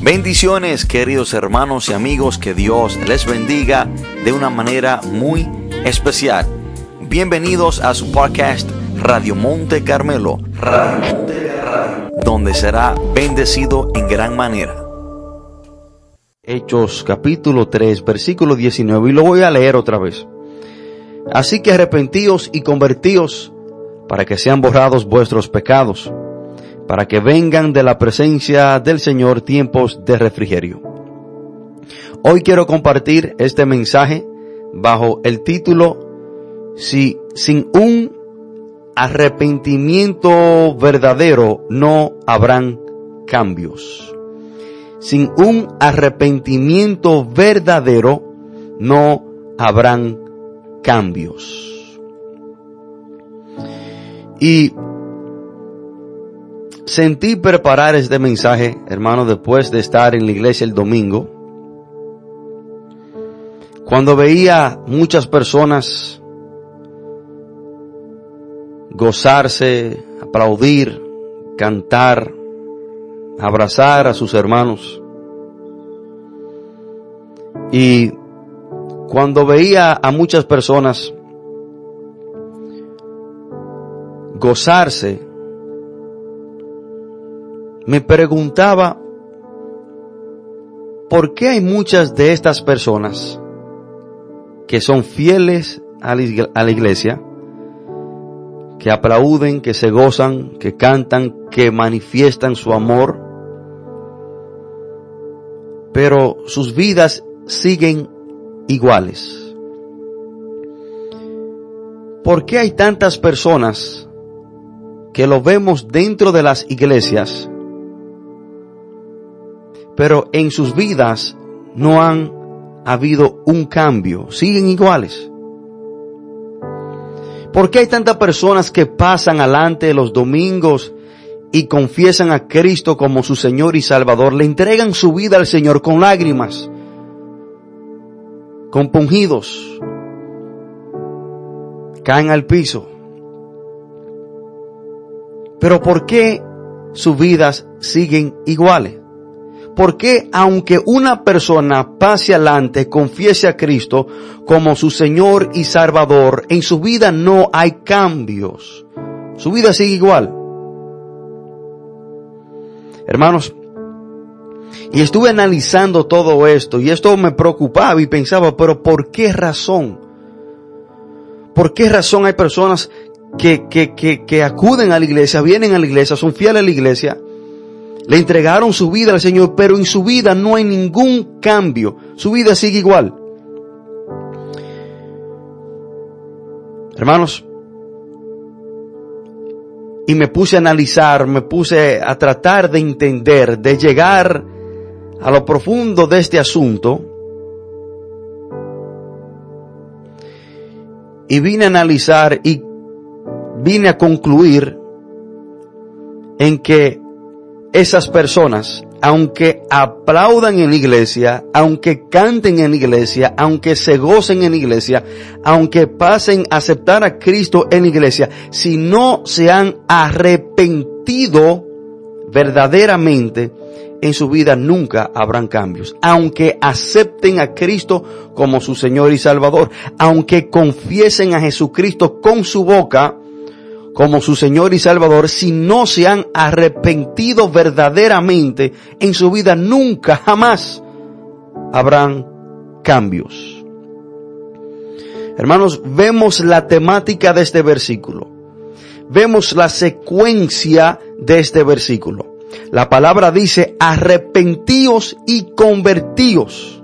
Bendiciones queridos hermanos y amigos, que Dios les bendiga de una manera muy especial. Bienvenidos a su podcast Radio Monte Carmelo, donde será bendecido en gran manera. Hechos capítulo 3, versículo 19, y lo voy a leer otra vez. Así que arrepentíos y convertíos para que sean borrados vuestros pecados para que vengan de la presencia del Señor tiempos de refrigerio. Hoy quiero compartir este mensaje bajo el título Si sin un arrepentimiento verdadero no habrán cambios. Sin un arrepentimiento verdadero no habrán cambios. Y Sentí preparar este mensaje, hermano, después de estar en la iglesia el domingo. Cuando veía muchas personas gozarse, aplaudir, cantar, abrazar a sus hermanos. Y cuando veía a muchas personas gozarse, me preguntaba por qué hay muchas de estas personas que son fieles a la iglesia, que aplauden, que se gozan, que cantan, que manifiestan su amor, pero sus vidas siguen iguales. ¿Por qué hay tantas personas que lo vemos dentro de las iglesias pero en sus vidas no han habido un cambio, siguen iguales. ¿Por qué hay tantas personas que pasan adelante los domingos y confiesan a Cristo como su Señor y Salvador? Le entregan su vida al Señor con lágrimas, compungidos, caen al piso. Pero ¿por qué sus vidas siguen iguales? Porque aunque una persona pase adelante, confiese a Cristo como su Señor y Salvador, en su vida no hay cambios. Su vida sigue igual. Hermanos, y estuve analizando todo esto y esto me preocupaba y pensaba, pero ¿por qué razón? ¿Por qué razón hay personas que, que, que, que acuden a la iglesia, vienen a la iglesia, son fieles a la iglesia, le entregaron su vida al Señor, pero en su vida no hay ningún cambio. Su vida sigue igual. Hermanos, y me puse a analizar, me puse a tratar de entender, de llegar a lo profundo de este asunto. Y vine a analizar y vine a concluir en que esas personas, aunque aplaudan en iglesia, aunque canten en iglesia, aunque se gocen en iglesia, aunque pasen a aceptar a Cristo en iglesia, si no se han arrepentido verdaderamente, en su vida nunca habrán cambios. Aunque acepten a Cristo como su Señor y Salvador, aunque confiesen a Jesucristo con su boca, como su Señor y Salvador, si no se han arrepentido verdaderamente en su vida, nunca, jamás habrán cambios. Hermanos, vemos la temática de este versículo. Vemos la secuencia de este versículo. La palabra dice, arrepentíos y convertíos.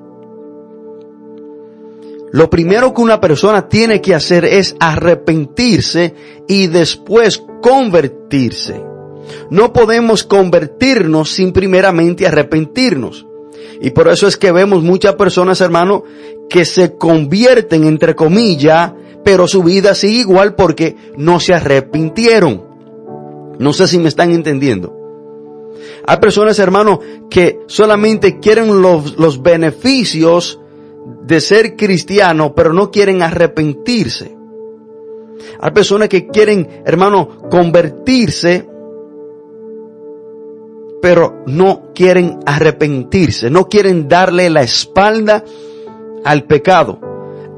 Lo primero que una persona tiene que hacer es arrepentirse y después convertirse. No podemos convertirnos sin primeramente arrepentirnos. Y por eso es que vemos muchas personas, hermano, que se convierten, entre comillas, pero su vida sigue igual porque no se arrepintieron. No sé si me están entendiendo. Hay personas, hermano, que solamente quieren los, los beneficios de ser cristiano, pero no quieren arrepentirse. Hay personas que quieren, hermano, convertirse, pero no quieren arrepentirse, no quieren darle la espalda al pecado.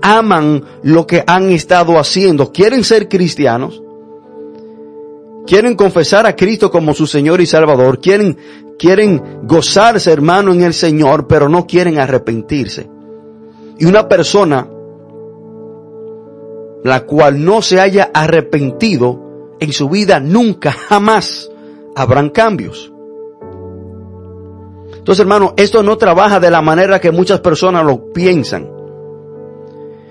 Aman lo que han estado haciendo, quieren ser cristianos, quieren confesar a Cristo como su Señor y Salvador, quieren, quieren gozarse hermano en el Señor, pero no quieren arrepentirse. Y una persona la cual no se haya arrepentido en su vida nunca, jamás habrán cambios. Entonces, hermano, esto no trabaja de la manera que muchas personas lo piensan.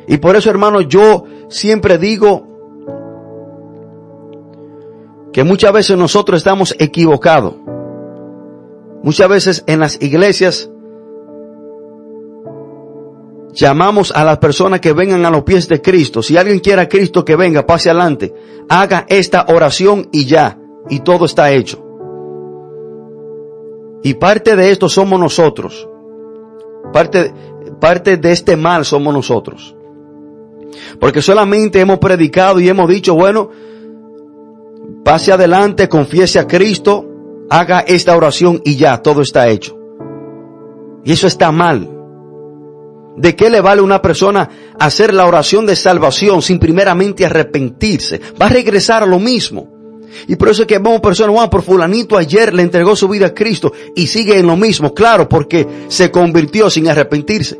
Y por eso, hermano, yo siempre digo que muchas veces nosotros estamos equivocados. Muchas veces en las iglesias llamamos a las personas que vengan a los pies de Cristo. Si alguien quiere a Cristo que venga, pase adelante. Haga esta oración y ya. Y todo está hecho. Y parte de esto somos nosotros. Parte, parte de este mal somos nosotros. Porque solamente hemos predicado y hemos dicho, bueno, pase adelante, confiese a Cristo, haga esta oración y ya, todo está hecho. Y eso está mal. ¿De qué le vale a una persona hacer la oración de salvación sin primeramente arrepentirse? Va a regresar a lo mismo. Y por eso es que vemos personas, bueno, por fulanito ayer le entregó su vida a Cristo y sigue en lo mismo, claro, porque se convirtió sin arrepentirse.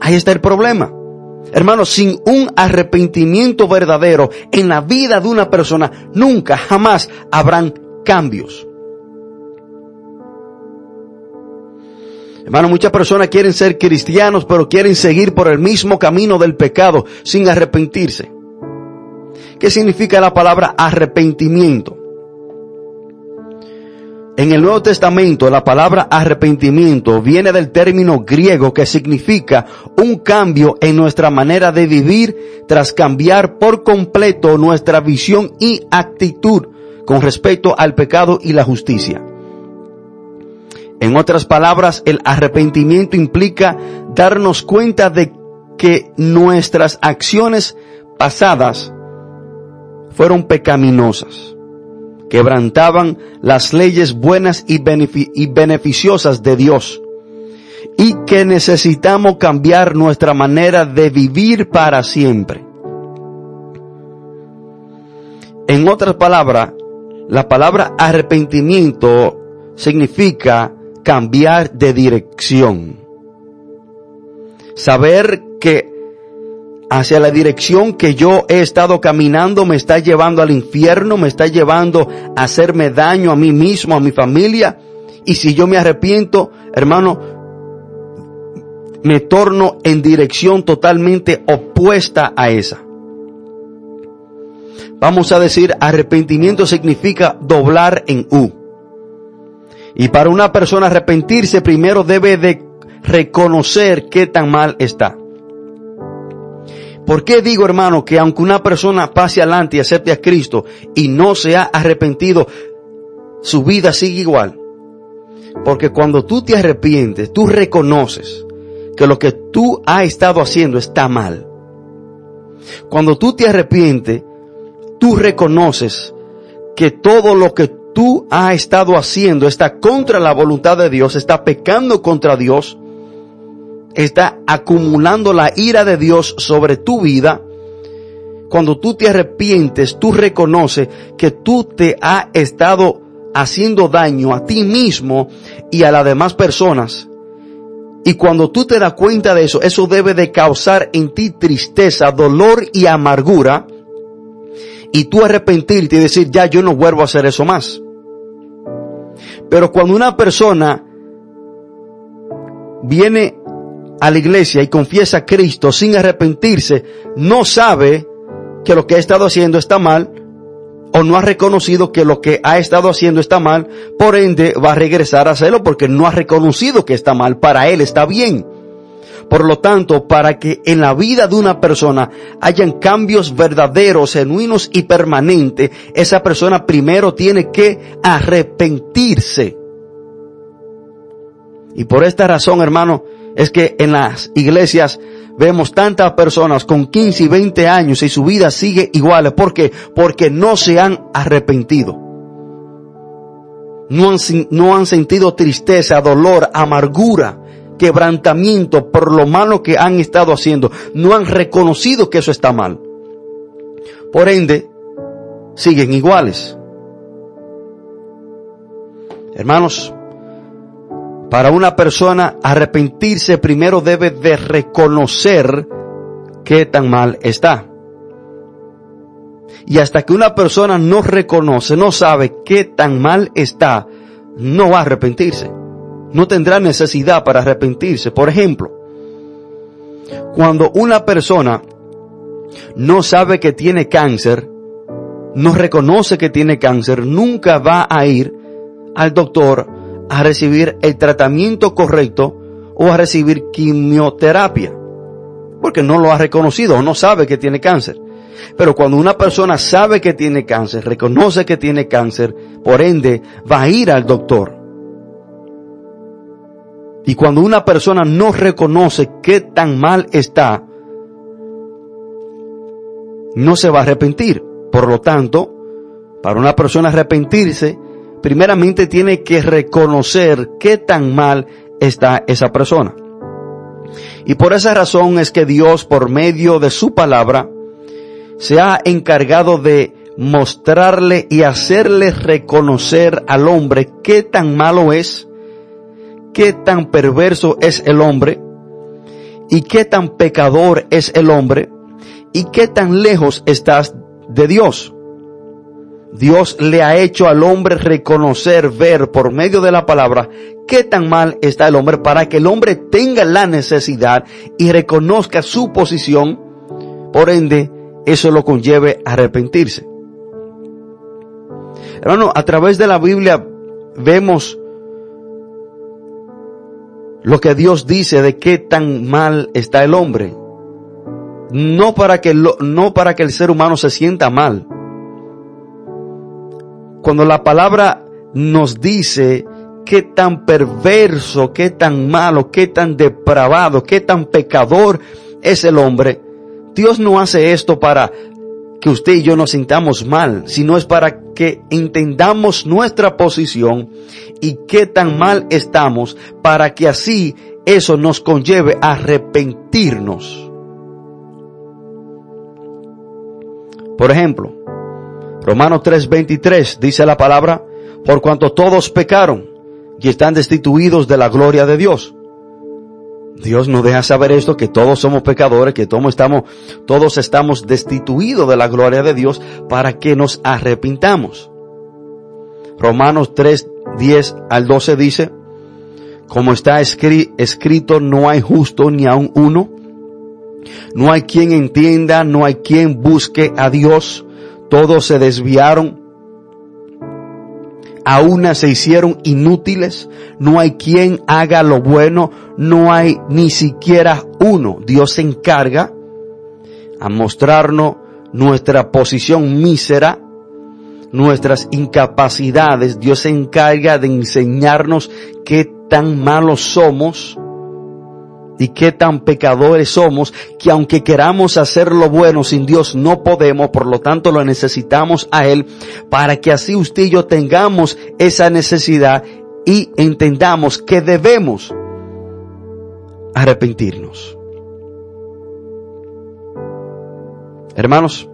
Ahí está el problema. Hermanos, sin un arrepentimiento verdadero en la vida de una persona, nunca, jamás habrán cambios. Hermano, muchas personas quieren ser cristianos, pero quieren seguir por el mismo camino del pecado sin arrepentirse. ¿Qué significa la palabra arrepentimiento? En el Nuevo Testamento la palabra arrepentimiento viene del término griego que significa un cambio en nuestra manera de vivir tras cambiar por completo nuestra visión y actitud con respecto al pecado y la justicia. En otras palabras, el arrepentimiento implica darnos cuenta de que nuestras acciones pasadas fueron pecaminosas, quebrantaban las leyes buenas y, beneficiosas de Dios y que necesitamos cambiar nuestra manera de vivir para siempre. En otras palabras, la palabra arrepentimiento significa cambiar de dirección. Saber que hacia la dirección que yo he estado caminando me está llevando al infierno, me está llevando a hacerme daño a mí mismo, a mi familia. Y si yo me arrepiento, hermano, me torno en dirección totalmente opuesta a esa. Vamos a decir, arrepentimiento significa doblar en U. Y para una persona arrepentirse, primero debe de reconocer qué tan mal está. ¿Por qué digo, hermano, que aunque una persona pase adelante y acepte a Cristo y no se ha arrepentido, su vida sigue igual? Porque cuando tú te arrepientes, tú reconoces que lo que tú has estado haciendo está mal. Cuando tú te arrepientes, tú reconoces que todo lo que tú has estado haciendo está contra la voluntad de Dios, está pecando contra Dios, está acumulando la ira de Dios sobre tu vida, cuando tú te arrepientes, tú reconoces que tú te has estado haciendo daño a ti mismo y a las demás personas. Y cuando tú te das cuenta de eso, eso debe de causar en ti tristeza, dolor y amargura. Y tú arrepentirte y decir, ya yo no vuelvo a hacer eso más. Pero cuando una persona viene a la iglesia y confiesa a Cristo sin arrepentirse, no sabe que lo que ha estado haciendo está mal o no ha reconocido que lo que ha estado haciendo está mal, por ende va a regresar a hacerlo porque no ha reconocido que está mal, para él está bien. Por lo tanto, para que en la vida de una persona hayan cambios verdaderos, genuinos y permanentes, esa persona primero tiene que arrepentirse. Y por esta razón, hermano, es que en las iglesias vemos tantas personas con 15 y 20 años y su vida sigue igual. ¿Por qué? Porque no se han arrepentido. no han, no han sentido tristeza, dolor, amargura, quebrantamiento por lo malo que han estado haciendo. No han reconocido que eso está mal. Por ende, siguen iguales. Hermanos, para una persona arrepentirse primero debe de reconocer qué tan mal está. Y hasta que una persona no reconoce, no sabe qué tan mal está, no va a arrepentirse. No tendrá necesidad para arrepentirse. Por ejemplo, cuando una persona no sabe que tiene cáncer, no reconoce que tiene cáncer, nunca va a ir al doctor a recibir el tratamiento correcto o a recibir quimioterapia. Porque no lo ha reconocido o no sabe que tiene cáncer. Pero cuando una persona sabe que tiene cáncer, reconoce que tiene cáncer, por ende va a ir al doctor. Y cuando una persona no reconoce qué tan mal está, no se va a arrepentir. Por lo tanto, para una persona arrepentirse, primeramente tiene que reconocer qué tan mal está esa persona. Y por esa razón es que Dios, por medio de su palabra, se ha encargado de mostrarle y hacerle reconocer al hombre qué tan malo es, qué tan perverso es el hombre, y qué tan pecador es el hombre, y qué tan lejos estás de Dios. Dios le ha hecho al hombre reconocer, ver por medio de la palabra qué tan mal está el hombre para que el hombre tenga la necesidad y reconozca su posición. Por ende, eso lo conlleve a arrepentirse. Hermano, a través de la Biblia vemos lo que Dios dice de qué tan mal está el hombre. No para que, no para que el ser humano se sienta mal, cuando la palabra nos dice qué tan perverso, qué tan malo, qué tan depravado, qué tan pecador es el hombre, Dios no hace esto para que usted y yo nos sintamos mal, sino es para que entendamos nuestra posición y qué tan mal estamos, para que así eso nos conlleve a arrepentirnos. Por ejemplo, Romanos 3:23 dice la palabra, por cuanto todos pecaron y están destituidos de la gloria de Dios. Dios nos deja saber esto, que todos somos pecadores, que todos estamos, todos estamos destituidos de la gloria de Dios para que nos arrepintamos. Romanos 3, 10 al 12 dice, como está escrito, no hay justo ni aun uno, no hay quien entienda, no hay quien busque a Dios, todos se desviaron, a una se hicieron inútiles, no hay quien haga lo bueno, no hay ni siquiera uno. Dios se encarga a mostrarnos nuestra posición mísera, nuestras incapacidades. Dios se encarga de enseñarnos qué tan malos somos y qué tan pecadores somos que aunque queramos hacer lo bueno sin Dios no podemos, por lo tanto lo necesitamos a Él para que así usted y yo tengamos esa necesidad y entendamos que debemos arrepentirnos. Hermanos,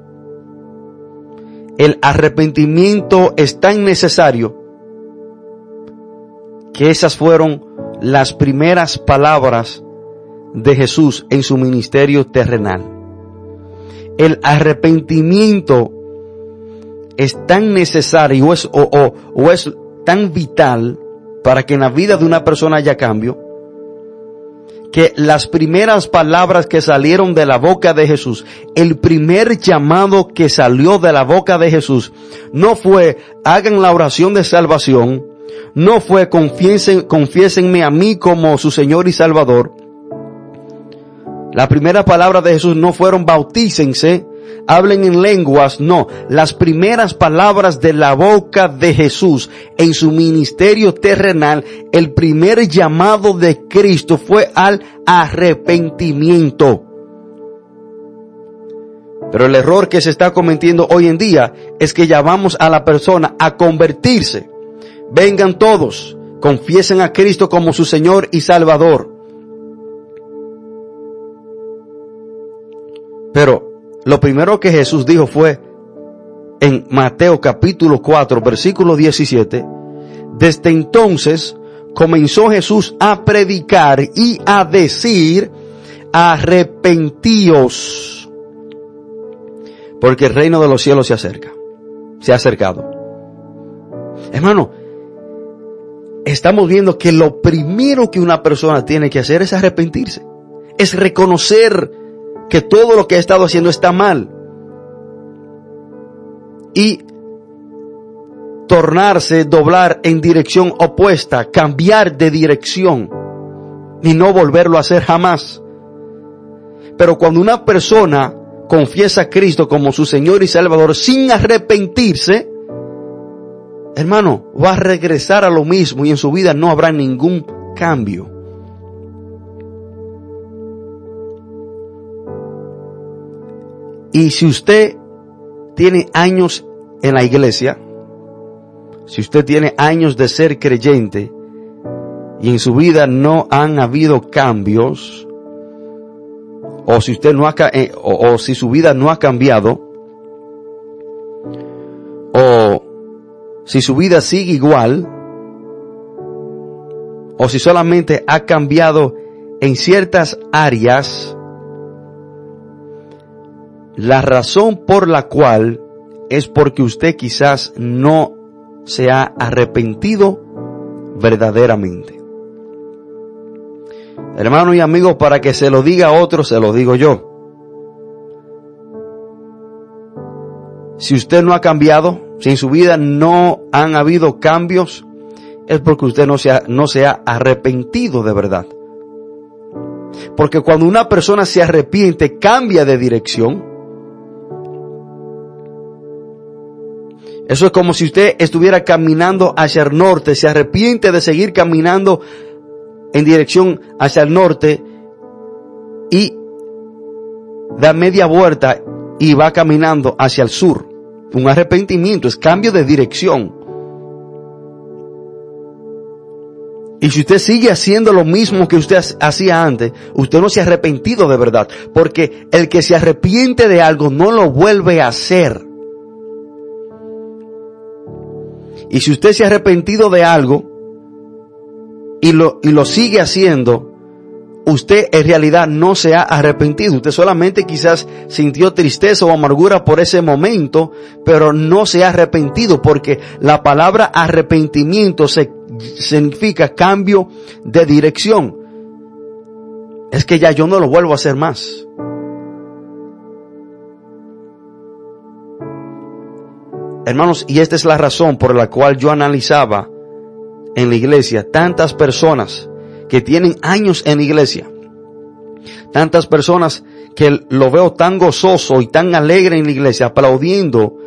el arrepentimiento es tan necesario que esas fueron las primeras palabras de Jesús en su ministerio terrenal. El arrepentimiento es tan necesario o es, o, es tan vital para que en la vida de una persona haya cambio, que las primeras palabras que salieron de la boca de Jesús, el primer llamado que salió de la boca de Jesús, no fue hagan la oración de salvación, no fue confiesen, confiésenme a mí como su Señor y Salvador, la primera palabra de Jesús no fueron bautícense, hablen en lenguas, no. Las primeras palabras de la boca de Jesús en su ministerio terrenal, el primer llamado de Cristo fue al arrepentimiento. Pero el error que se está cometiendo hoy en día es que llamamos a la persona a convertirse, vengan todos, confiesen a Cristo como su Señor y Salvador. Pero lo primero que Jesús dijo fue en Mateo capítulo 4, versículo 17, desde entonces comenzó Jesús a predicar y a decir, arrepentíos, porque el reino de los cielos se acerca, se ha acercado. Hermano, estamos viendo que lo primero que una persona tiene que hacer es arrepentirse, es reconocer que todo lo que ha estado haciendo está mal y tornarse, doblar en dirección opuesta, cambiar de dirección y no volverlo a hacer jamás. Pero cuando una persona confiesa a Cristo como su Señor y Salvador sin arrepentirse, hermano, va a regresar a lo mismo y en su vida no habrá ningún cambio. Y si usted tiene años en la iglesia, si usted tiene años de ser creyente y en su vida no han habido cambios, o si usted no ha, eh, o, o si su vida no ha cambiado, o si su vida sigue igual, o si solamente ha cambiado en ciertas áreas, la razón por la cual es porque usted quizás no se ha arrepentido verdaderamente. Hermano y amigo, para que se lo diga a otro, se lo digo yo. Si usted no ha cambiado, si en su vida no han habido cambios, es porque usted no se ha, no se ha arrepentido de verdad. Porque cuando una persona se arrepiente, cambia de dirección, Eso es como si usted estuviera caminando hacia el norte, se arrepiente de seguir caminando en dirección hacia el norte y da media vuelta y va caminando hacia el sur. Un arrepentimiento es cambio de dirección. Y si usted sigue haciendo lo mismo que usted hacía antes, usted no se ha arrepentido de verdad. Porque el que se arrepiente de algo no lo vuelve a hacer. Y si usted se ha arrepentido de algo y lo, y lo sigue haciendo, usted en realidad no se ha arrepentido. Usted solamente quizás sintió tristeza o amargura por ese momento, pero no se ha arrepentido porque la palabra arrepentimiento se, significa cambio de dirección. Es que ya yo no lo vuelvo a hacer más. Hermanos, y esta es la razón por la cual yo analizaba en la iglesia tantas personas que tienen años en la iglesia. Tantas personas que lo veo tan gozoso y tan alegre en la iglesia, aplaudiendo.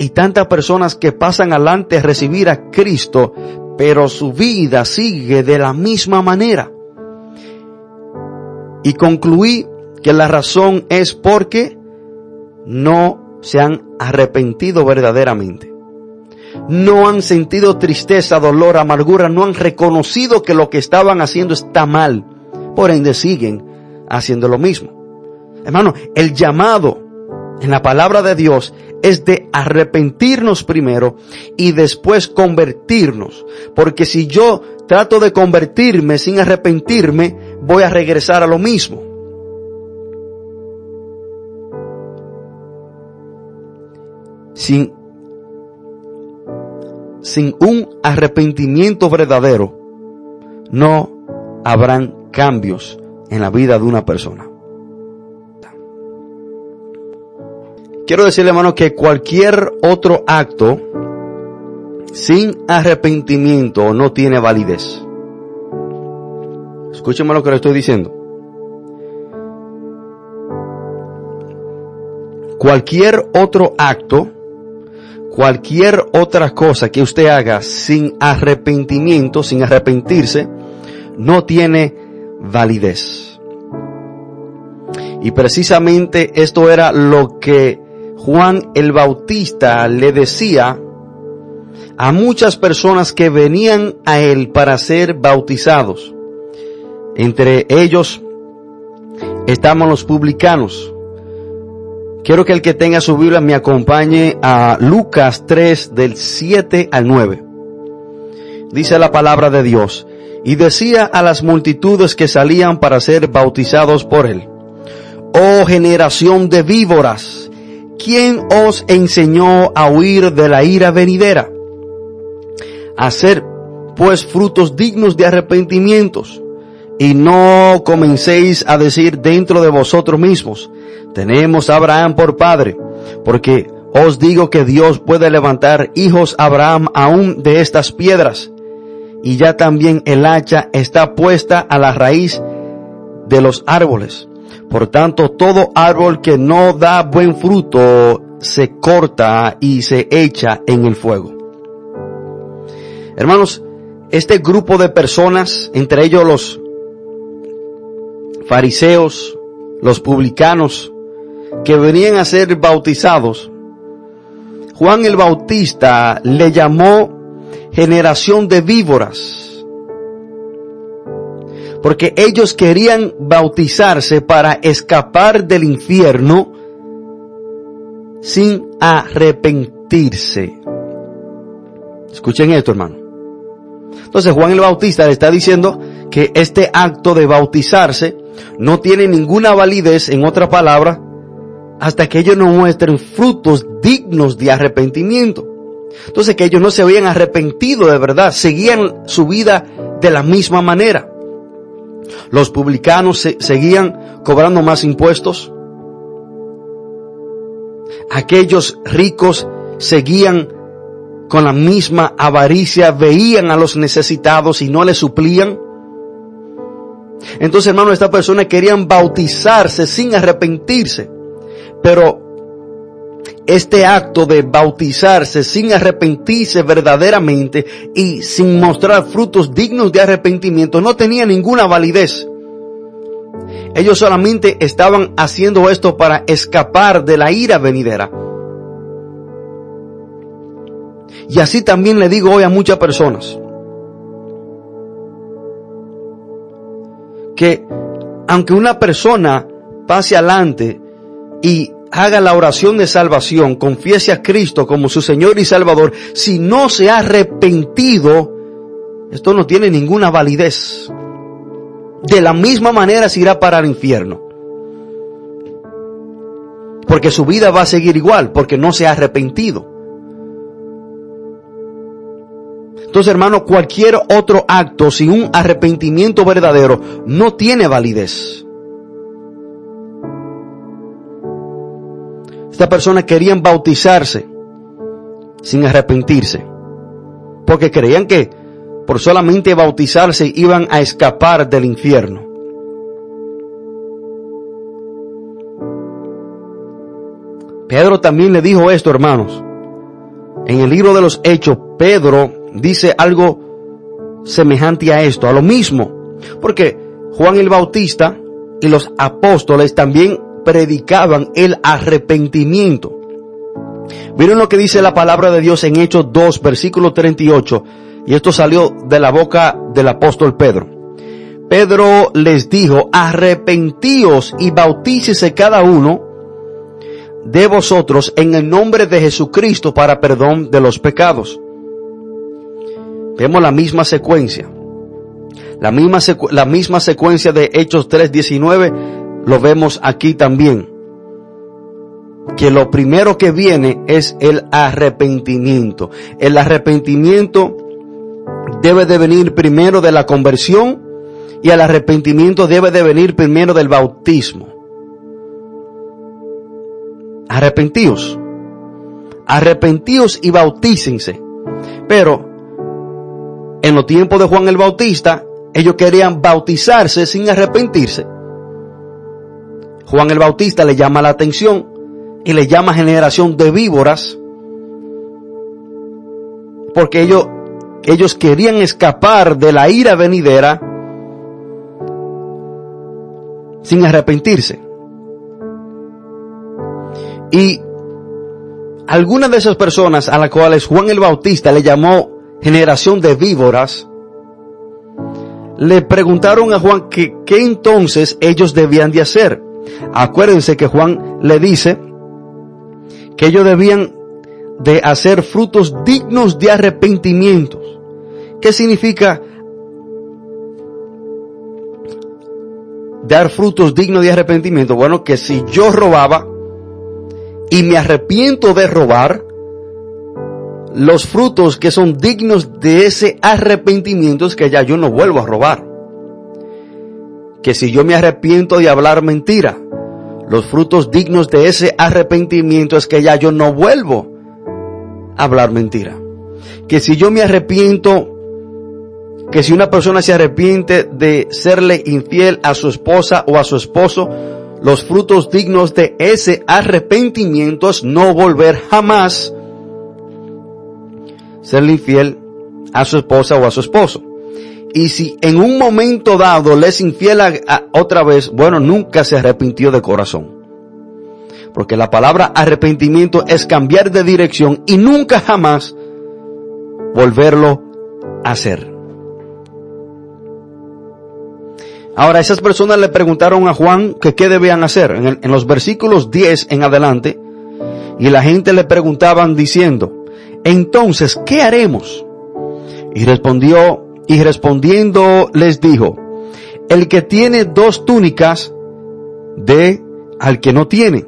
Y tantas personas que pasan adelante a recibir a Cristo, pero su vida sigue de la misma manera. Y concluí que la razón es porque no se han arrepentido verdaderamente. No han sentido tristeza, dolor, amargura, no han reconocido que lo que estaban haciendo está mal. Por ende siguen haciendo lo mismo. Hermano, el llamado en la palabra de Dios es de arrepentirnos primero y después convertirnos. Porque si yo trato de convertirme sin arrepentirme, voy a regresar a lo mismo. Sin, sin un arrepentimiento verdadero, no habrán cambios en la vida de una persona. Quiero decirle, hermano, que cualquier otro acto sin arrepentimiento no tiene validez. Escúcheme lo que le estoy diciendo. Cualquier otro acto cualquier otra cosa que usted haga sin arrepentimiento, sin arrepentirse, no tiene validez. Y precisamente esto era lo que Juan el Bautista le decía a muchas personas que venían a él para ser bautizados. Entre ellos estaban los publicanos. Quiero que el que tenga su Biblia me acompañe a Lucas 3 del 7 al 9. Dice la palabra de Dios. Y decía a las multitudes que salían para ser bautizados por él. Oh generación de víboras, ¿quién os enseñó a huir de la ira venidera? Hacer pues frutos dignos de arrepentimientos y no comencéis a decir dentro de vosotros mismos, tenemos a Abraham por padre, porque os digo que Dios puede levantar hijos a Abraham aún de estas piedras, y ya también el hacha está puesta a la raíz de los árboles. Por tanto, todo árbol que no da buen fruto se corta y se echa en el fuego. Hermanos, este grupo de personas, entre ellos los fariseos, los publicanos, que venían a ser bautizados, Juan el Bautista le llamó generación de víboras, porque ellos querían bautizarse para escapar del infierno sin arrepentirse. Escuchen esto, hermano. Entonces Juan el Bautista le está diciendo que este acto de bautizarse no tiene ninguna validez, en otra palabra, hasta que ellos no muestren frutos dignos de arrepentimiento. Entonces que ellos no se habían arrepentido de verdad, seguían su vida de la misma manera. Los publicanos seguían cobrando más impuestos. Aquellos ricos seguían con la misma avaricia, veían a los necesitados y no les suplían. Entonces, hermano, estas personas querían bautizarse sin arrepentirse. Pero este acto de bautizarse sin arrepentirse verdaderamente y sin mostrar frutos dignos de arrepentimiento no tenía ninguna validez. Ellos solamente estaban haciendo esto para escapar de la ira venidera. Y así también le digo hoy a muchas personas. Que aunque una persona pase adelante y haga la oración de salvación, confiese a Cristo como su Señor y Salvador, si no se ha arrepentido, esto no tiene ninguna validez. De la misma manera se irá para el infierno. Porque su vida va a seguir igual, porque no se ha arrepentido. Entonces, hermano, cualquier otro acto sin un arrepentimiento verdadero no tiene validez. Estas personas querían bautizarse sin arrepentirse, porque creían que por solamente bautizarse iban a escapar del infierno. Pedro también le dijo esto, hermanos. En el libro de los Hechos, Pedro dice algo semejante a esto, a lo mismo. Porque Juan el Bautista y los apóstoles también predicaban el arrepentimiento. Miren lo que dice la palabra de Dios en Hechos 2, versículo 38. Y esto salió de la boca del apóstol Pedro. Pedro les dijo, arrepentíos y bautícese cada uno de vosotros en el nombre de Jesucristo para perdón de los pecados Vemos la misma secuencia. La misma, la misma secuencia de Hechos 3.19 lo vemos aquí también. Que lo primero que viene es el arrepentimiento. El arrepentimiento debe de venir primero de la conversión y el arrepentimiento debe de venir primero del bautismo. Arrepentíos. Arrepentíos y bautícense. Pero en los tiempos de Juan el Bautista, ellos querían bautizarse sin arrepentirse. Juan el Bautista le llama la atención y le llama generación de víboras porque ellos, ellos querían escapar de la ira venidera sin arrepentirse. Y algunas de esas personas a las cuales Juan el Bautista le llamó generación de víboras, le preguntaron a Juan que qué entonces ellos debían de hacer. Acuérdense que Juan le dice que ellos debían de hacer frutos dignos de arrepentimientos. ¿Qué significa dar frutos dignos de arrepentimiento? Bueno, que si yo robaba y me arrepiento de robar, los frutos que son dignos de ese arrepentimiento es que ya yo no vuelvo a robar. Que si yo me arrepiento de hablar mentira, los frutos dignos de ese arrepentimiento es que ya yo no vuelvo a hablar mentira. Que si yo me arrepiento, que si una persona se arrepiente de serle infiel a su esposa o a su esposo, los frutos dignos de ese arrepentimiento es no volver jamás serle infiel a su esposa o a su esposo. Y si en un momento dado le es infiel a, otra vez, bueno, nunca se arrepintió de corazón. Porque la palabra arrepentimiento es cambiar de dirección y nunca jamás volverlo a hacer. Ahora, esas personas le preguntaron a Juan que qué debían hacer. En, en los versículos 10 en adelante, y la gente le preguntaban diciendo, entonces, ¿qué haremos? Y respondió, y respondiendo les dijo, el que tiene dos túnicas, de al que no tiene.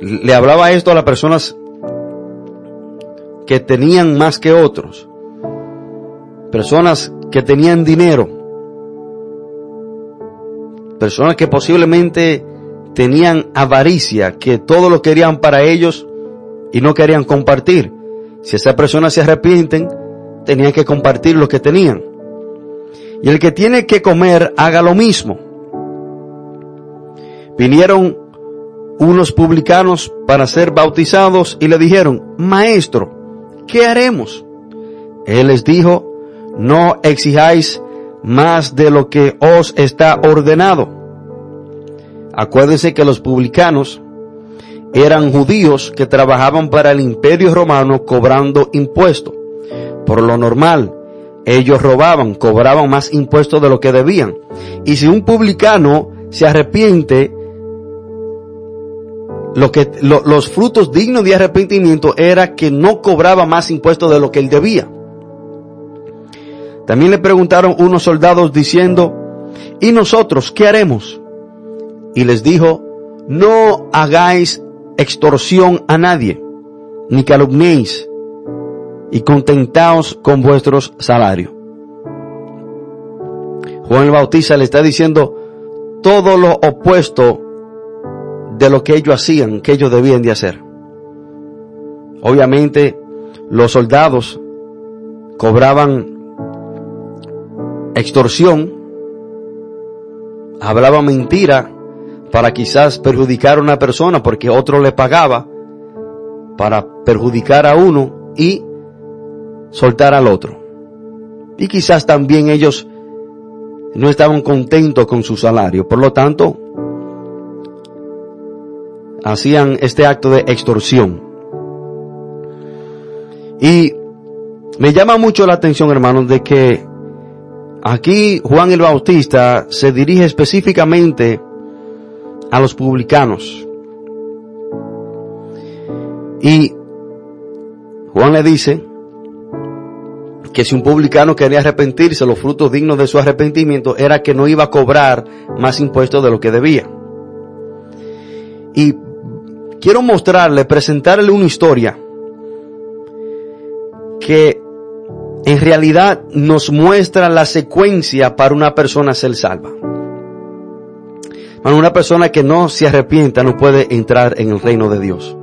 Le hablaba esto a las personas que tenían más que otros. Personas que tenían dinero. Personas que posiblemente tenían avaricia, que todo lo querían para ellos y no querían compartir. Si esas personas se arrepienten, tenían que compartir lo que tenían. Y el que tiene que comer, haga lo mismo. Vinieron unos publicanos para ser bautizados y le dijeron, Maestro, ¿qué haremos? Él les dijo, no exijáis más de lo que os está ordenado Acuérdense que los publicanos eran judíos que trabajaban para el imperio romano cobrando impuestos. Por lo normal, ellos robaban, cobraban más impuestos de lo que debían. Y si un publicano se arrepiente, lo que, los frutos dignos de arrepentimiento era que no cobraba más impuestos de lo que él debía. También le preguntaron unos soldados diciendo, ¿y nosotros qué haremos? Y les dijo, no hagáis extorsión a nadie, ni calumniéis, y contentaos con vuestros salarios. Juan el Bautista le está diciendo todo lo opuesto de lo que ellos hacían, que ellos debían de hacer. Obviamente, los soldados cobraban extorsión, hablaban mentira, para quizás perjudicar a una persona porque otro le pagaba para perjudicar a uno y soltar al otro. Y quizás también ellos no estaban contentos con su salario. Por lo tanto, hacían este acto de extorsión. Y me llama mucho la atención, hermanos, de que aquí Juan el Bautista se dirige específicamente a los publicanos. Y Juan le dice que si un publicano quería arrepentirse, los frutos dignos de su arrepentimiento era que no iba a cobrar más impuestos de lo que debía. Y quiero mostrarle, presentarle una historia que en realidad nos muestra la secuencia para una persona ser salva una persona que no se arrepienta no puede entrar en el reino de Dios.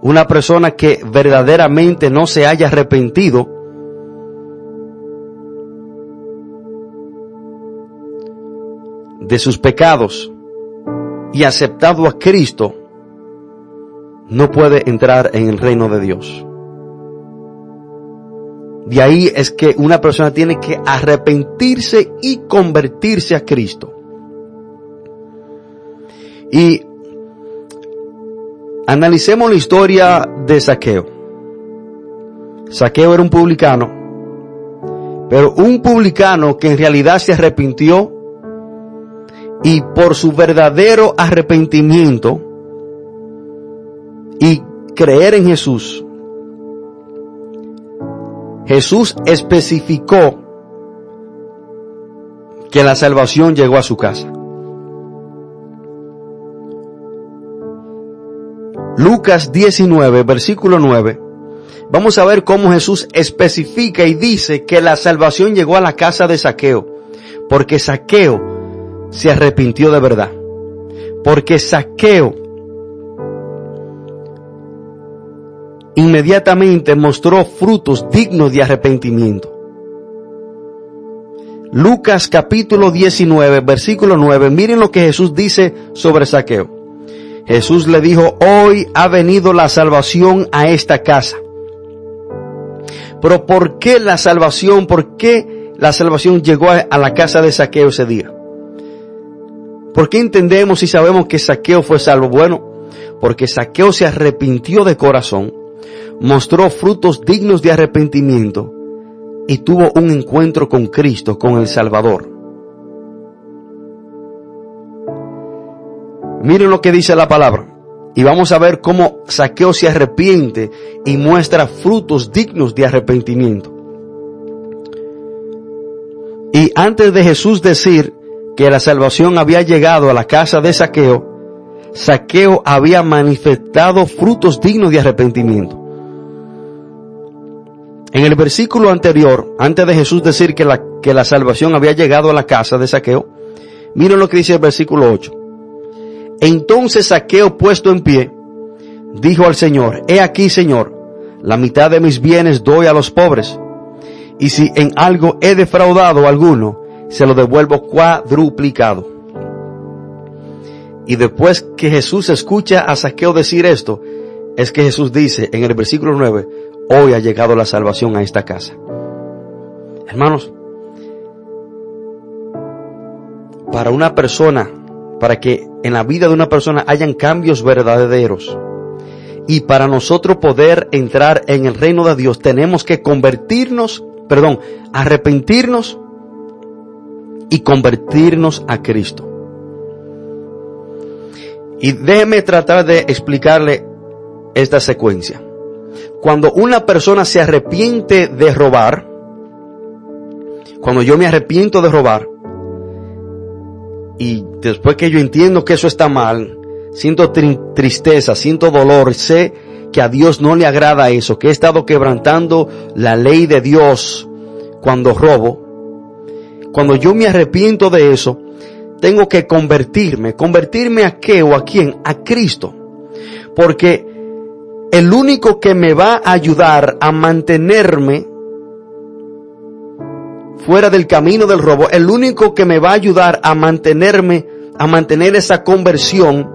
Una persona que verdaderamente no se haya arrepentido de sus pecados y aceptado a Cristo, no puede entrar en el reino de Dios. De ahí es que una persona tiene que arrepentirse y convertirse a Cristo. Y analicemos la historia de Saqueo. Saqueo era un publicano, pero un publicano que en realidad se arrepintió y por su verdadero arrepentimiento y creer en Jesús, Jesús especificó que la salvación llegó a su casa. Lucas 19, versículo 9. Vamos a ver cómo Jesús especifica y dice que la salvación llegó a la casa de Saqueo, porque Saqueo se arrepintió de verdad. Porque Saqueo inmediatamente mostró frutos dignos de arrepentimiento. Lucas capítulo 19, versículo 9, miren lo que Jesús dice sobre Saqueo. Jesús le dijo, hoy ha venido la salvación a esta casa. Pero ¿por qué la salvación? ¿Por qué la salvación llegó a, la casa de Saqueo ese día? ¿Por qué entendemos y sabemos que Saqueo fue salvo? Bueno, porque Saqueo se arrepintió de corazón, mostró frutos dignos de arrepentimiento y tuvo un encuentro con Cristo, con el Salvador. Miren lo que dice la palabra. Y vamos a ver cómo Saqueo se arrepiente y muestra frutos dignos de arrepentimiento. Y antes de Jesús decir que la salvación había llegado a la casa de Saqueo, Saqueo había manifestado frutos dignos de arrepentimiento. En el versículo anterior, antes de Jesús decir que la, que la salvación había llegado a la casa de Saqueo, miren lo que dice el versículo 8. Entonces Saqueo puesto en pie, dijo al Señor, he aquí Señor, la mitad de mis bienes doy a los pobres, y si en algo he defraudado a alguno, se lo devuelvo cuadruplicado. Y después que Jesús escucha a Saqueo decir esto, es que Jesús dice en el versículo 9, hoy ha llegado la salvación a esta casa. Hermanos, para una persona, para que en la vida de una persona hayan cambios verdaderos, y para nosotros poder entrar en el reino de Dios tenemos que convertirnos, perdón, arrepentirnos y convertirnos a Cristo. Y déjeme tratar de explicarle esta secuencia cuando una persona se arrepiente de robar, cuando yo me arrepiento de robar, y después que yo entiendo que eso está mal, siento tristeza, siento dolor, sé que a Dios no le agrada eso, que he estado quebrantando la ley de Dios cuando robo, cuando yo me arrepiento de eso, tengo que convertirme. ¿Convertirme a qué o a quién? A Cristo. Porque el único que me va a ayudar a mantenerme fuera del camino del robo, el único que me va a ayudar a mantenerme, a mantener esa conversión,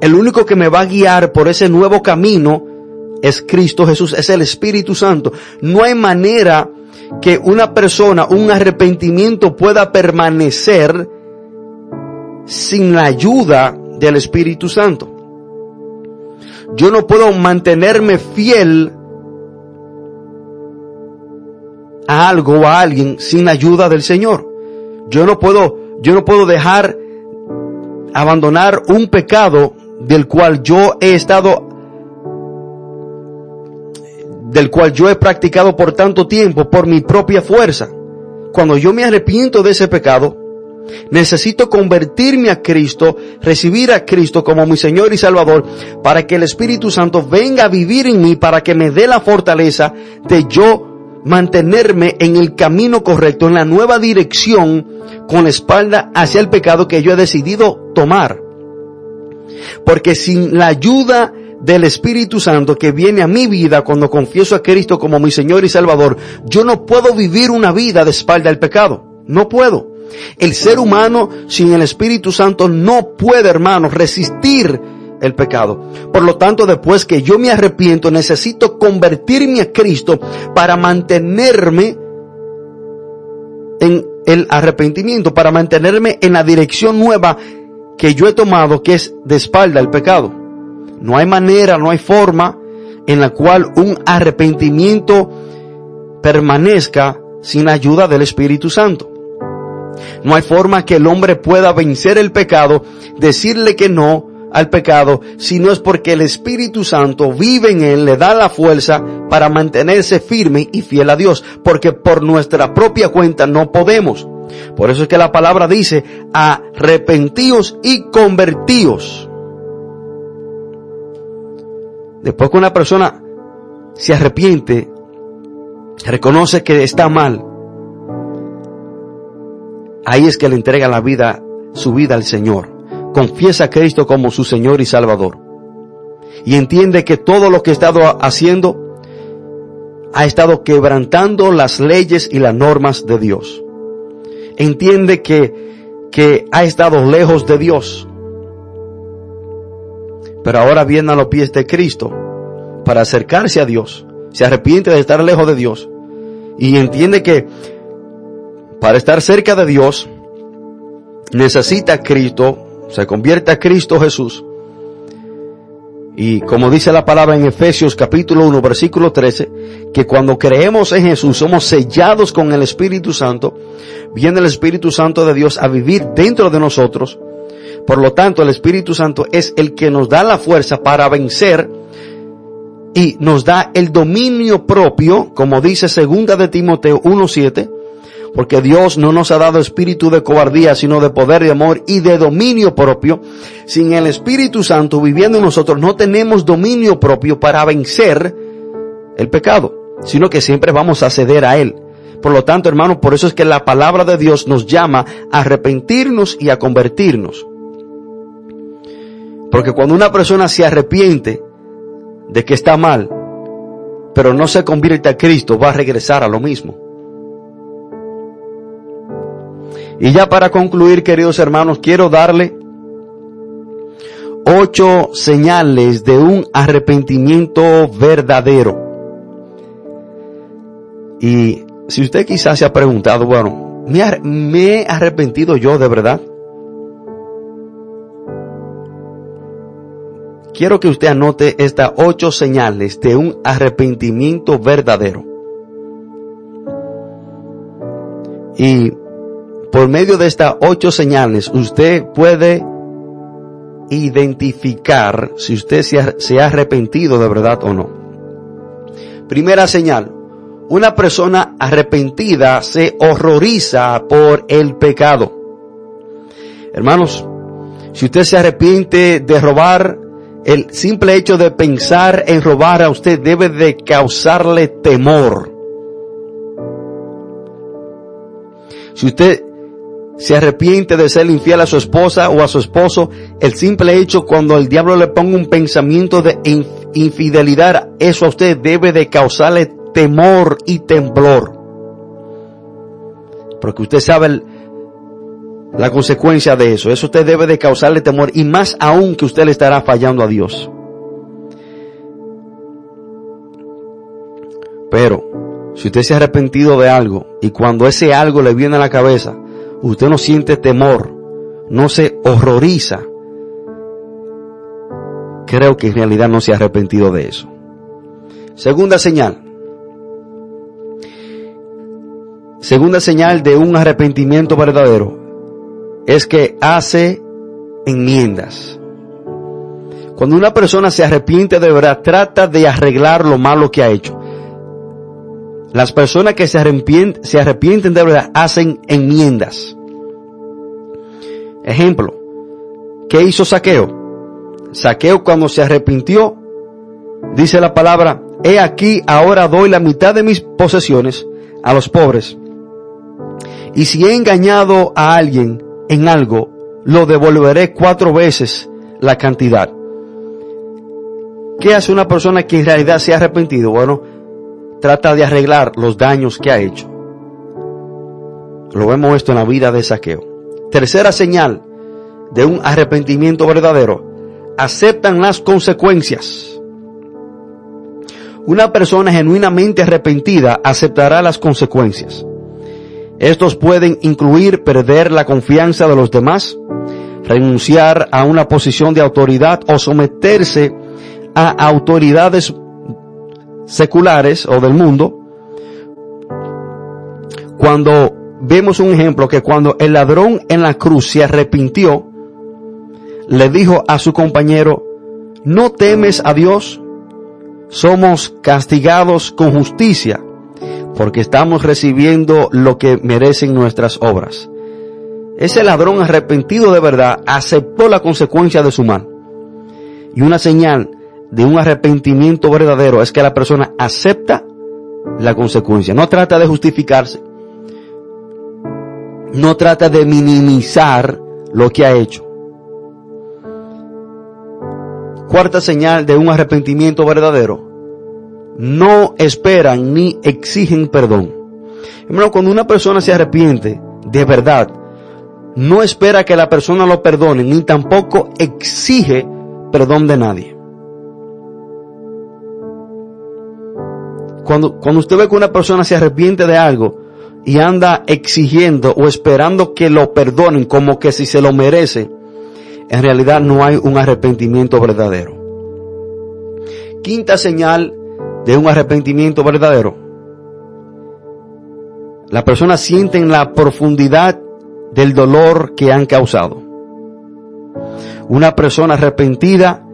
el único que me va a guiar por ese nuevo camino es Cristo Jesús, es el Espíritu Santo. No hay manera que una persona, un arrepentimiento pueda permanecer sin la ayuda del Espíritu Santo. Yo no puedo mantenerme fiel a algo o a alguien sin la ayuda del Señor. Yo no puedo, yo no puedo dejar abandonar un pecado del cual yo he estado del cual yo he practicado por tanto tiempo por mi propia fuerza. Cuando yo me arrepiento de ese pecado, Necesito convertirme a Cristo, recibir a Cristo como mi Señor y Salvador, para que el Espíritu Santo venga a vivir en mí, para que me dé la fortaleza de yo mantenerme en el camino correcto, en la nueva dirección, con la espalda hacia el pecado que yo he decidido tomar. Porque sin la ayuda del Espíritu Santo que viene a mi vida cuando confieso a Cristo como mi Señor y Salvador, yo no puedo vivir una vida de espalda al pecado. No puedo. El ser humano sin el Espíritu Santo no puede, hermanos, resistir el pecado. Por lo tanto, después que yo me arrepiento, necesito convertirme a Cristo para mantenerme en el arrepentimiento, para mantenerme en la dirección nueva que yo he tomado que es de espalda el pecado. No hay manera, no hay forma en la cual un arrepentimiento permanezca sin ayuda del Espíritu Santo. No hay forma que el hombre pueda vencer el pecado, decirle que no al pecado, si no es porque el Espíritu Santo vive en él, le da la fuerza para mantenerse firme y fiel a Dios, porque por nuestra propia cuenta no podemos. Por eso es que la palabra dice, arrepentíos y convertíos. Después que una persona se arrepiente, reconoce que está mal, ahí es que le entrega la vida, su vida al Señor. Confiesa a Cristo como su Señor y Salvador. Y entiende que todo lo que ha estado haciendo ha estado quebrantando las leyes y las normas de Dios entiende que, que ha estado lejos de Dios. Pero ahora viene a los pies de Cristo para acercarse a Dios. Se arrepiente de estar lejos de Dios. Y entiende que para estar cerca de Dios necesita a Cristo, se convierte a Cristo Jesús y como dice la palabra en Efesios capítulo 1 versículo 13, que cuando creemos en Jesús somos sellados con el Espíritu Santo, viene el Espíritu Santo de Dios a vivir dentro de nosotros. Por lo tanto, el Espíritu Santo es el que nos da la fuerza para vencer y nos da el dominio propio, como dice segunda de Timoteo 1.7, porque Dios no nos ha dado espíritu de cobardía, sino de poder, de amor y de dominio propio. Sin el Espíritu Santo viviendo en nosotros no tenemos dominio propio para vencer el pecado, sino que siempre vamos a ceder a Él. Por lo tanto, hermanos, por eso es que la palabra de Dios nos llama a arrepentirnos y a convertirnos. Porque cuando una persona se arrepiente de que está mal, pero no se convierte a Cristo, va a regresar a lo mismo. Y ya para concluir, queridos hermanos, quiero darle ocho señales de un arrepentimiento verdadero. Y si usted quizás se ha preguntado, bueno, ¿me, he arrepentido yo de verdad? Quiero que usted anote estas ocho señales de un arrepentimiento verdadero. Y por medio de estas ocho señales, usted puede identificar si usted se ha, arrepentido de verdad o no. Primera señal, una persona arrepentida se horroriza por el pecado. Hermanos, si usted se arrepiente de robar, el simple hecho de pensar en robar a usted debe de causarle temor. Si usted se arrepiente de ser infiel a su esposa o a su esposo, el simple hecho cuando el diablo le ponga un pensamiento de infidelidad, eso a usted debe de causarle temor y temblor. Porque usted sabe la consecuencia de eso. Eso usted debe de causarle temor y más aún que usted le estará fallando a Dios. Pero, si usted se ha arrepentido de algo y cuando ese algo le viene a la cabeza, usted no siente temor, no se horroriza, creo que en realidad no se ha arrepentido de eso. Segunda señal. Segunda señal de un arrepentimiento verdadero es que hace enmiendas. Cuando una persona se arrepiente de verdad, trata de arreglar lo malo que ha hecho. Las personas que se arrepienten, se arrepienten de verdad hacen enmiendas. Ejemplo, ¿qué hizo Saqueo? Saqueo cuando se arrepintió, dice la palabra, he aquí ahora doy la mitad de mis posesiones a los pobres. Y si he engañado a alguien en algo, lo devolveré cuatro veces la cantidad. ¿Qué hace una persona que en realidad se ha arrepentido? Bueno, trata de arreglar los daños que ha hecho. Lo vemos esto en la vida de Saqueo. Tercera señal de un arrepentimiento verdadero. Aceptan las consecuencias. Una persona genuinamente arrepentida aceptará las consecuencias. Estos pueden incluir perder la confianza de los demás, renunciar a una posición de autoridad o someterse a autoridades seculares o del mundo, cuando vemos un ejemplo que cuando el ladrón en la cruz se arrepintió, le dijo a su compañero, ¿no temes a Dios? Somos castigados con justicia porque estamos recibiendo lo que merecen nuestras obras. Ese ladrón arrepentido de verdad aceptó la consecuencia de su mal. Y una señal de un arrepentimiento verdadero es que la persona acepta la consecuencia. No trata de justificarse. No trata de minimizar lo que ha hecho. Cuarta señal de un arrepentimiento verdadero. No esperan ni exigen perdón. Hermano, cuando una persona se arrepiente de verdad, no espera que la persona lo perdone, ni tampoco exige perdón de nadie. Cuando, cuando usted ve que una persona se arrepiente de algo y anda exigiendo o esperando que lo perdonen como que si se lo merece, en realidad no hay un arrepentimiento verdadero. Quinta señal de un arrepentimiento verdadero. La persona siente en la profundidad del dolor que han causado. Una persona arrepentida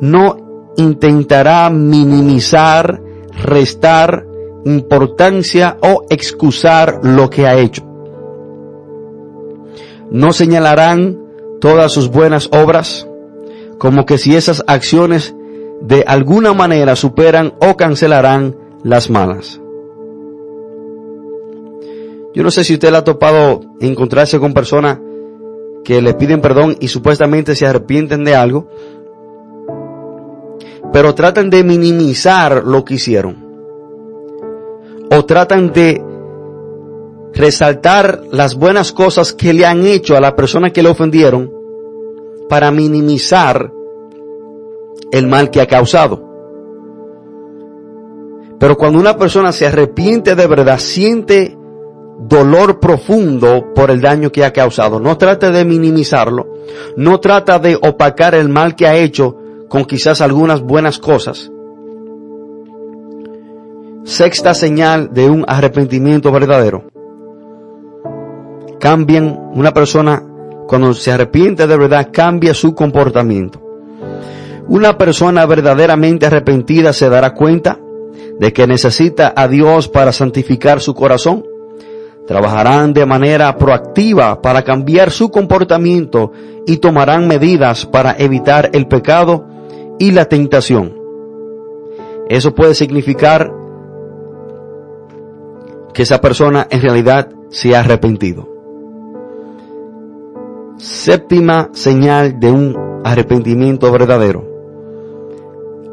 no intentará minimizar, restar importancia o excusar lo que ha hecho. No señalarán todas sus buenas obras como que si esas acciones de alguna manera superan o cancelarán las malas. Yo no sé si usted le ha topado encontrarse con personas que le piden perdón y supuestamente se arrepienten de algo, pero tratan de minimizar lo que hicieron. O tratan de resaltar las buenas cosas que le han hecho a la persona que le ofendieron para minimizar el mal que ha causado. Pero cuando una persona se arrepiente de verdad, siente dolor profundo por el daño que ha causado. No trata de minimizarlo, no trata de opacar el mal que ha hecho con quizás algunas buenas cosas. Sexta señal de un arrepentimiento verdadero. Cambian, una persona cuando se arrepiente de verdad cambia su comportamiento. Una persona verdaderamente arrepentida se dará cuenta de que necesita a Dios para santificar su corazón Trabajarán de manera proactiva para cambiar su comportamiento y tomarán medidas para evitar el pecado y la tentación. Eso puede significar que esa persona en realidad se ha arrepentido. Séptima señal de un arrepentimiento verdadero.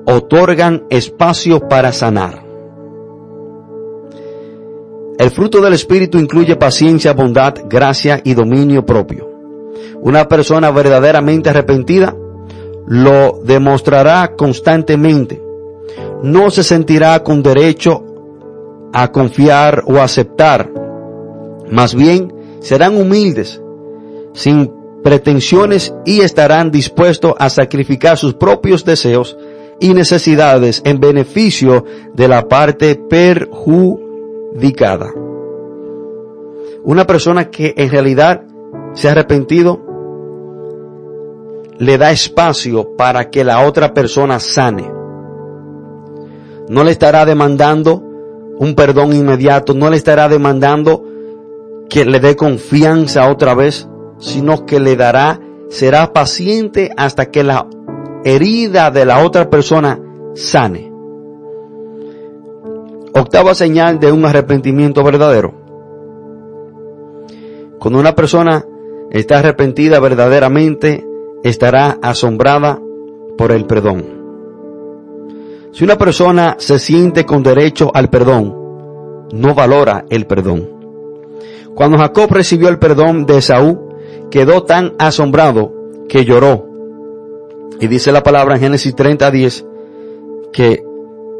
Otorgan espacio para sanar. El fruto del Espíritu incluye paciencia, bondad, gracia y dominio propio. Una persona verdaderamente arrepentida lo demostrará constantemente. No se sentirá con derecho a confiar o aceptar. Más bien, serán humildes, sin pretensiones y estarán dispuestos a sacrificar sus propios deseos y necesidades en beneficio de la parte perjudicada una persona que en realidad se ha arrepentido le da espacio para que la otra persona sane. No le estará demandando un perdón inmediato, no le estará demandando que le dé confianza otra vez, sino que le dará, será paciente hasta que la herida de la otra persona sane. Octava señal de un arrepentimiento verdadero. Cuando una persona está arrepentida verdaderamente, estará asombrada por el perdón. Si una persona se siente con derecho al perdón, no valora el perdón. Cuando Jacob recibió el perdón de Esaú, quedó tan asombrado que lloró. Y dice la palabra en Génesis 30, 10, que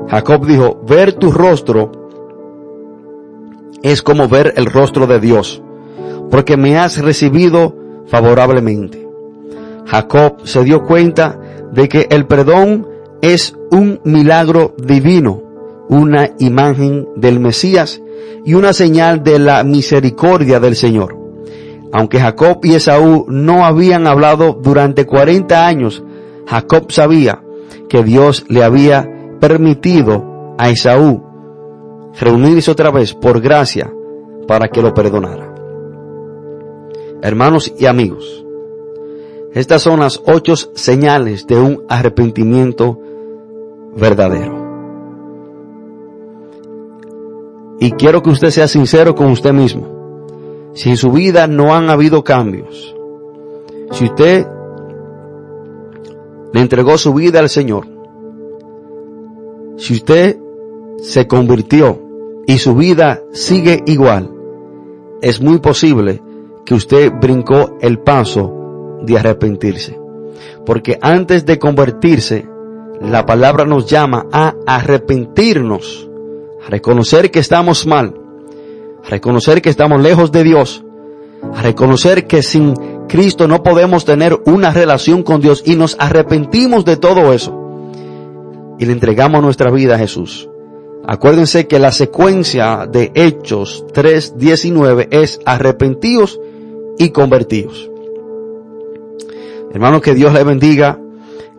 Jacob dijo, ver tu rostro es como ver el rostro de Dios, porque me has recibido favorablemente. Jacob se dio cuenta de que el perdón es un milagro divino, una imagen del Mesías y una señal de la misericordia del Señor. Aunque Jacob y Esaú no habían hablado durante 40 años, Jacob sabía que Dios le había permitido a Esaú reunirse otra vez por gracia para que lo perdonara. Hermanos y amigos, estas son las ocho señales de un arrepentimiento verdadero. Y quiero que usted sea sincero con usted mismo. Si en su vida no han habido cambios, si usted le entregó su vida al Señor, si usted se convirtió y su vida sigue igual, es muy posible que usted brincó el paso de arrepentirse. Porque antes de convertirse, la palabra nos llama a arrepentirnos, a reconocer que estamos mal, a reconocer que estamos lejos de Dios, a reconocer que sin Cristo no podemos tener una relación con Dios y nos arrepentimos de todo eso y le entregamos nuestra vida a Jesús. Acuérdense que la secuencia de Hechos 3.19 es arrepentidos y convertidos. Hermanos, que Dios le bendiga,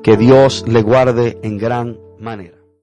que Dios le guarde en gran manera.